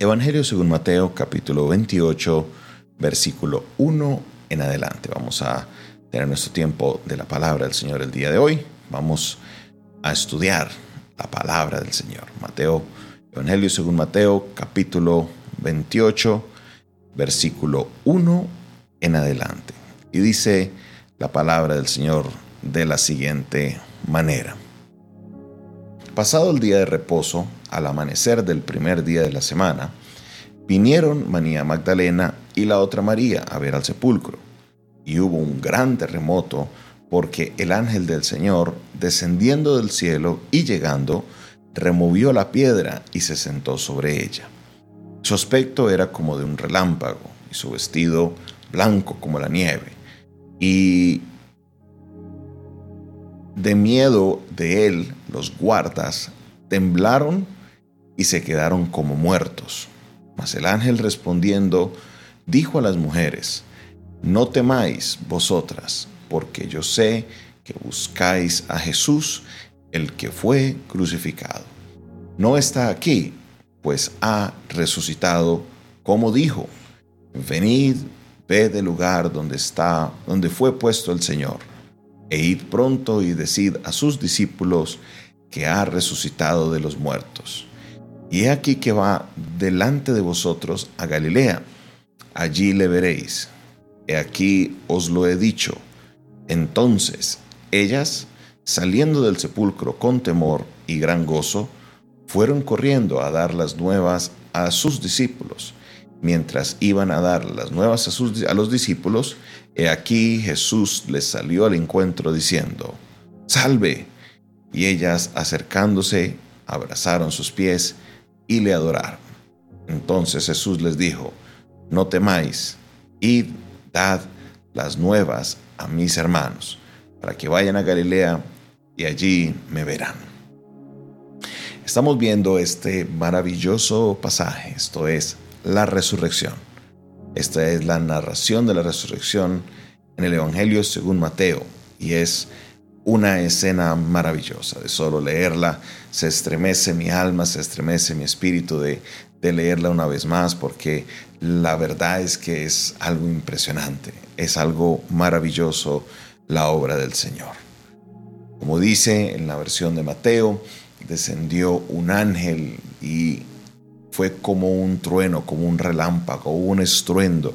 Evangelio según Mateo capítulo 28, versículo 1 en adelante. Vamos a tener nuestro tiempo de la palabra del Señor el día de hoy. Vamos a estudiar la palabra del Señor. Mateo, Evangelio según Mateo capítulo 28, versículo 1 en adelante. Y dice la palabra del Señor de la siguiente manera. Pasado el día de reposo, al amanecer del primer día de la semana, vinieron María Magdalena y la otra María a ver al sepulcro. Y hubo un gran terremoto porque el ángel del Señor, descendiendo del cielo y llegando, removió la piedra y se sentó sobre ella. Su aspecto era como de un relámpago y su vestido blanco como la nieve. Y de miedo de él, los guardas temblaron y se quedaron como muertos. Mas el ángel respondiendo, dijo a las mujeres, No temáis vosotras, porque yo sé que buscáis a Jesús, el que fue crucificado. No está aquí, pues ha resucitado, como dijo, venid, ved el lugar donde está, donde fue puesto el Señor e id pronto y decid a sus discípulos que ha resucitado de los muertos. Y he aquí que va delante de vosotros a Galilea, allí le veréis. He aquí os lo he dicho. Entonces ellas, saliendo del sepulcro con temor y gran gozo, fueron corriendo a dar las nuevas a sus discípulos. Mientras iban a dar las nuevas a, sus, a los discípulos, he aquí Jesús les salió al encuentro diciendo, Salve. Y ellas, acercándose, abrazaron sus pies y le adoraron. Entonces Jesús les dijo, No temáis, id, dad las nuevas a mis hermanos, para que vayan a Galilea y allí me verán. Estamos viendo este maravilloso pasaje, esto es la resurrección. Esta es la narración de la resurrección en el Evangelio según Mateo y es una escena maravillosa. De solo leerla se estremece mi alma, se estremece mi espíritu de, de leerla una vez más porque la verdad es que es algo impresionante, es algo maravilloso la obra del Señor. Como dice en la versión de Mateo, descendió un ángel y fue como un trueno, como un relámpago, un estruendo.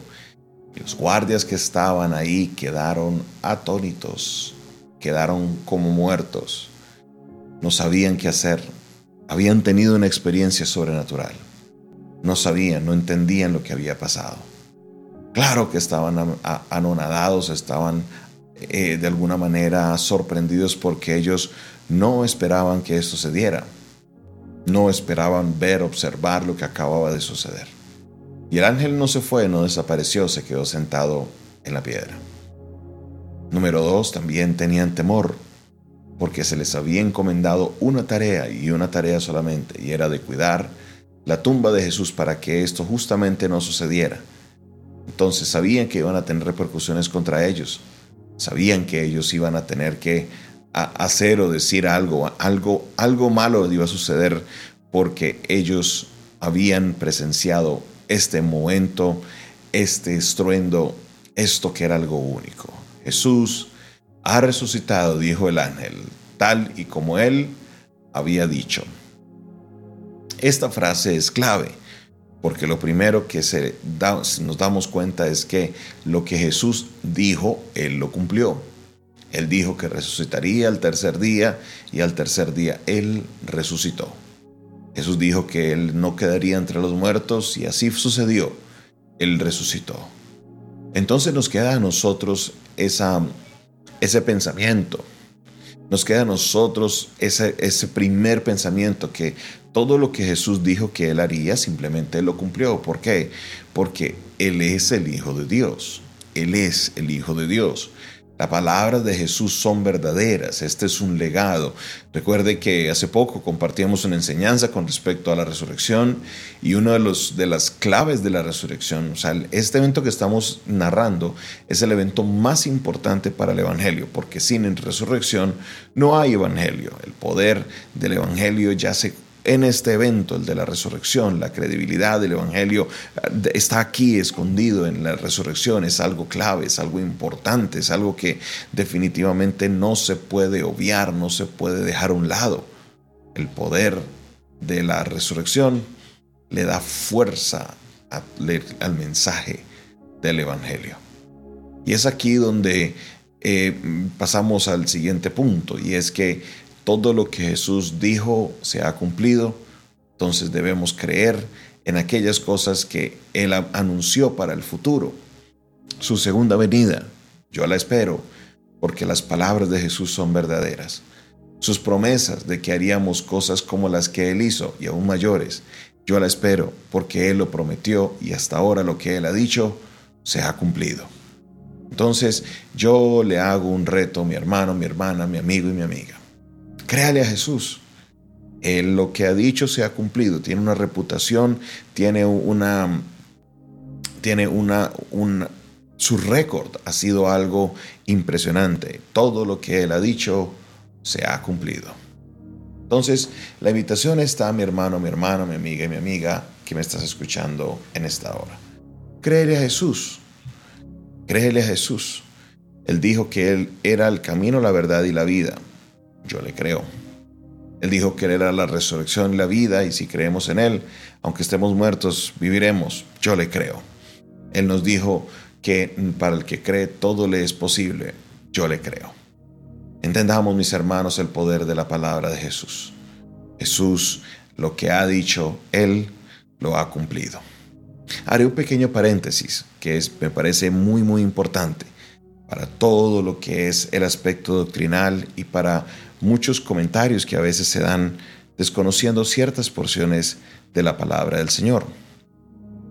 Los guardias que estaban ahí quedaron atónitos, quedaron como muertos. No sabían qué hacer. Habían tenido una experiencia sobrenatural. No sabían, no entendían lo que había pasado. Claro que estaban anonadados, estaban eh, de alguna manera sorprendidos porque ellos no esperaban que esto se diera no esperaban ver, observar lo que acababa de suceder. Y el ángel no se fue, no desapareció, se quedó sentado en la piedra. Número dos, también tenían temor, porque se les había encomendado una tarea y una tarea solamente, y era de cuidar la tumba de Jesús para que esto justamente no sucediera. Entonces sabían que iban a tener repercusiones contra ellos, sabían que ellos iban a tener que a hacer o decir algo, algo, algo malo iba a suceder porque ellos habían presenciado este momento, este estruendo, esto que era algo único. Jesús ha resucitado, dijo el ángel, tal y como él había dicho. Esta frase es clave, porque lo primero que se nos damos cuenta es que lo que Jesús dijo, él lo cumplió. Él dijo que resucitaría al tercer día y al tercer día Él resucitó. Jesús dijo que Él no quedaría entre los muertos y así sucedió. Él resucitó. Entonces nos queda a nosotros esa, ese pensamiento. Nos queda a nosotros ese, ese primer pensamiento que todo lo que Jesús dijo que Él haría, simplemente lo cumplió. ¿Por qué? Porque Él es el Hijo de Dios. Él es el Hijo de Dios. Las palabras de Jesús son verdaderas, este es un legado. Recuerde que hace poco compartíamos una enseñanza con respecto a la resurrección y una de, de las claves de la resurrección, o sea, este evento que estamos narrando es el evento más importante para el Evangelio, porque sin resurrección no hay Evangelio. El poder del Evangelio ya se en este evento, el de la resurrección, la credibilidad del Evangelio eh, está aquí escondido en la resurrección, es algo clave, es algo importante, es algo que definitivamente no se puede obviar, no se puede dejar a un lado. El poder de la resurrección le da fuerza al mensaje del Evangelio. Y es aquí donde eh, pasamos al siguiente punto, y es que todo lo que Jesús dijo se ha cumplido, entonces debemos creer en aquellas cosas que Él anunció para el futuro. Su segunda venida, yo la espero, porque las palabras de Jesús son verdaderas. Sus promesas de que haríamos cosas como las que Él hizo y aún mayores, yo la espero, porque Él lo prometió y hasta ahora lo que Él ha dicho se ha cumplido. Entonces yo le hago un reto mi hermano, mi hermana, mi amigo y mi amiga. Créale a Jesús. Lo que ha dicho se ha cumplido. Tiene una reputación, tiene una, tiene una, su récord ha sido algo impresionante. Todo lo que él ha dicho se ha cumplido. Entonces, la invitación está, mi hermano, mi hermana, mi amiga y mi amiga que me estás escuchando en esta hora. Créele a Jesús. Créele a Jesús. Él dijo que Él era el camino, la verdad y la vida. Yo le creo. Él dijo que Él era la resurrección y la vida, y si creemos en Él, aunque estemos muertos, viviremos. Yo le creo. Él nos dijo que para el que cree todo le es posible. Yo le creo. Entendamos, mis hermanos, el poder de la palabra de Jesús. Jesús, lo que ha dicho, Él lo ha cumplido. Haré un pequeño paréntesis que es, me parece muy, muy importante para todo lo que es el aspecto doctrinal y para muchos comentarios que a veces se dan desconociendo ciertas porciones de la palabra del Señor.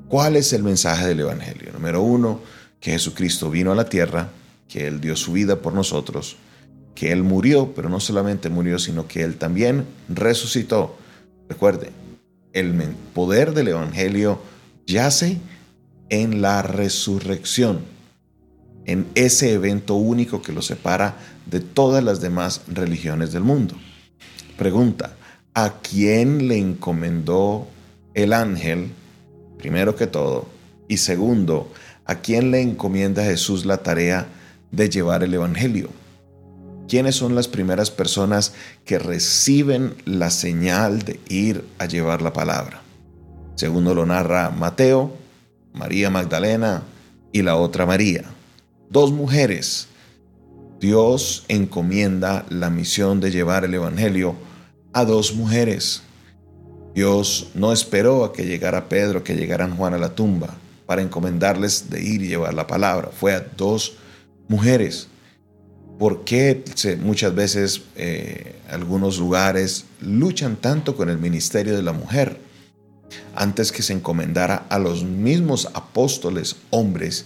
¿Cuál es el mensaje del Evangelio? Número uno, que Jesucristo vino a la tierra, que Él dio su vida por nosotros, que Él murió, pero no solamente murió, sino que Él también resucitó. Recuerde, el poder del Evangelio yace en la resurrección, en ese evento único que lo separa de todas las demás religiones del mundo. Pregunta, ¿a quién le encomendó el ángel, primero que todo? Y segundo, ¿a quién le encomienda Jesús la tarea de llevar el Evangelio? ¿Quiénes son las primeras personas que reciben la señal de ir a llevar la palabra? Segundo lo narra Mateo, María Magdalena y la otra María. Dos mujeres Dios encomienda la misión de llevar el Evangelio a dos mujeres. Dios no esperó a que llegara Pedro, que llegaran Juan a la tumba para encomendarles de ir y llevar la palabra. Fue a dos mujeres. ¿Por qué muchas veces eh, algunos lugares luchan tanto con el ministerio de la mujer? Antes que se encomendara a los mismos apóstoles hombres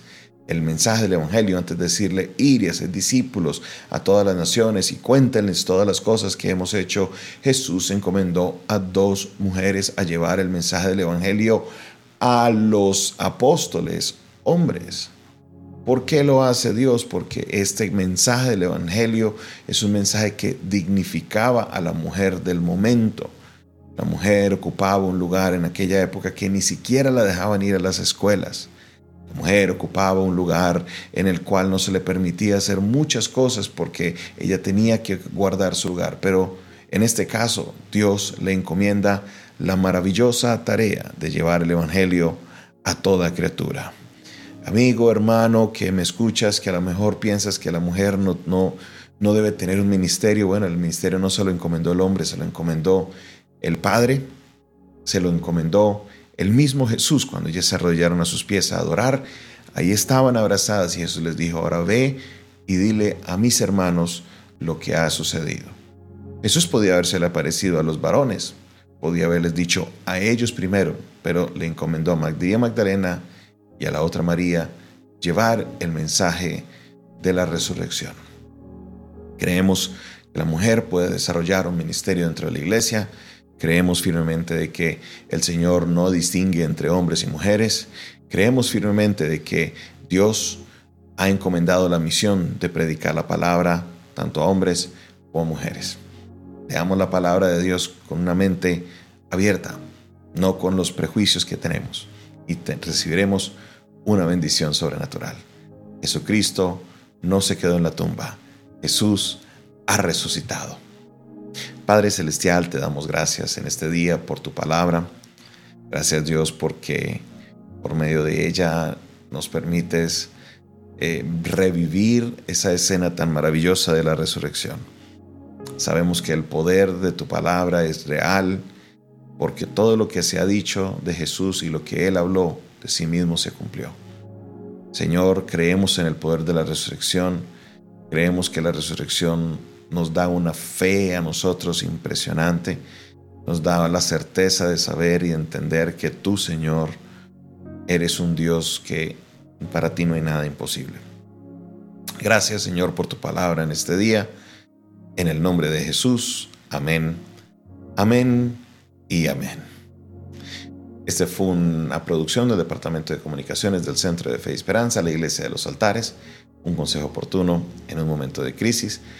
el mensaje del Evangelio antes de decirle ir y hacer discípulos a todas las naciones y cuéntenles todas las cosas que hemos hecho, Jesús encomendó a dos mujeres a llevar el mensaje del Evangelio a los apóstoles hombres. ¿Por qué lo hace Dios? Porque este mensaje del Evangelio es un mensaje que dignificaba a la mujer del momento. La mujer ocupaba un lugar en aquella época que ni siquiera la dejaban ir a las escuelas mujer ocupaba un lugar en el cual no se le permitía hacer muchas cosas porque ella tenía que guardar su lugar. Pero en este caso, Dios le encomienda la maravillosa tarea de llevar el Evangelio a toda criatura. Amigo, hermano, que me escuchas, que a lo mejor piensas que la mujer no, no, no debe tener un ministerio. Bueno, el ministerio no se lo encomendó el hombre, se lo encomendó el Padre, se lo encomendó el mismo Jesús, cuando ellas se arrodillaron a sus pies a adorar, ahí estaban abrazadas y Jesús les dijo, ahora ve y dile a mis hermanos lo que ha sucedido. Jesús podía haberse aparecido a los varones, podía haberles dicho a ellos primero, pero le encomendó a Magdalena Magdalena y a la otra María llevar el mensaje de la resurrección. Creemos que la mujer puede desarrollar un ministerio dentro de la iglesia, Creemos firmemente de que el Señor no distingue entre hombres y mujeres. Creemos firmemente de que Dios ha encomendado la misión de predicar la palabra tanto a hombres como a mujeres. Leamos la palabra de Dios con una mente abierta, no con los prejuicios que tenemos, y recibiremos una bendición sobrenatural. Jesucristo no se quedó en la tumba, Jesús ha resucitado. Padre Celestial, te damos gracias en este día por tu palabra. Gracias Dios porque por medio de ella nos permites eh, revivir esa escena tan maravillosa de la resurrección. Sabemos que el poder de tu palabra es real, porque todo lo que se ha dicho de Jesús y lo que Él habló de sí mismo se cumplió. Señor, creemos en el poder de la resurrección, creemos que la resurrección nos da una fe a nosotros impresionante, nos da la certeza de saber y entender que tú, Señor, eres un Dios que para ti no hay nada imposible. Gracias Señor por tu palabra en este día. En el nombre de Jesús. Amén. Amén y amén. Este fue una producción del Departamento de Comunicaciones del Centro de Fe y Esperanza, la Iglesia de los Altares, un consejo oportuno en un momento de crisis.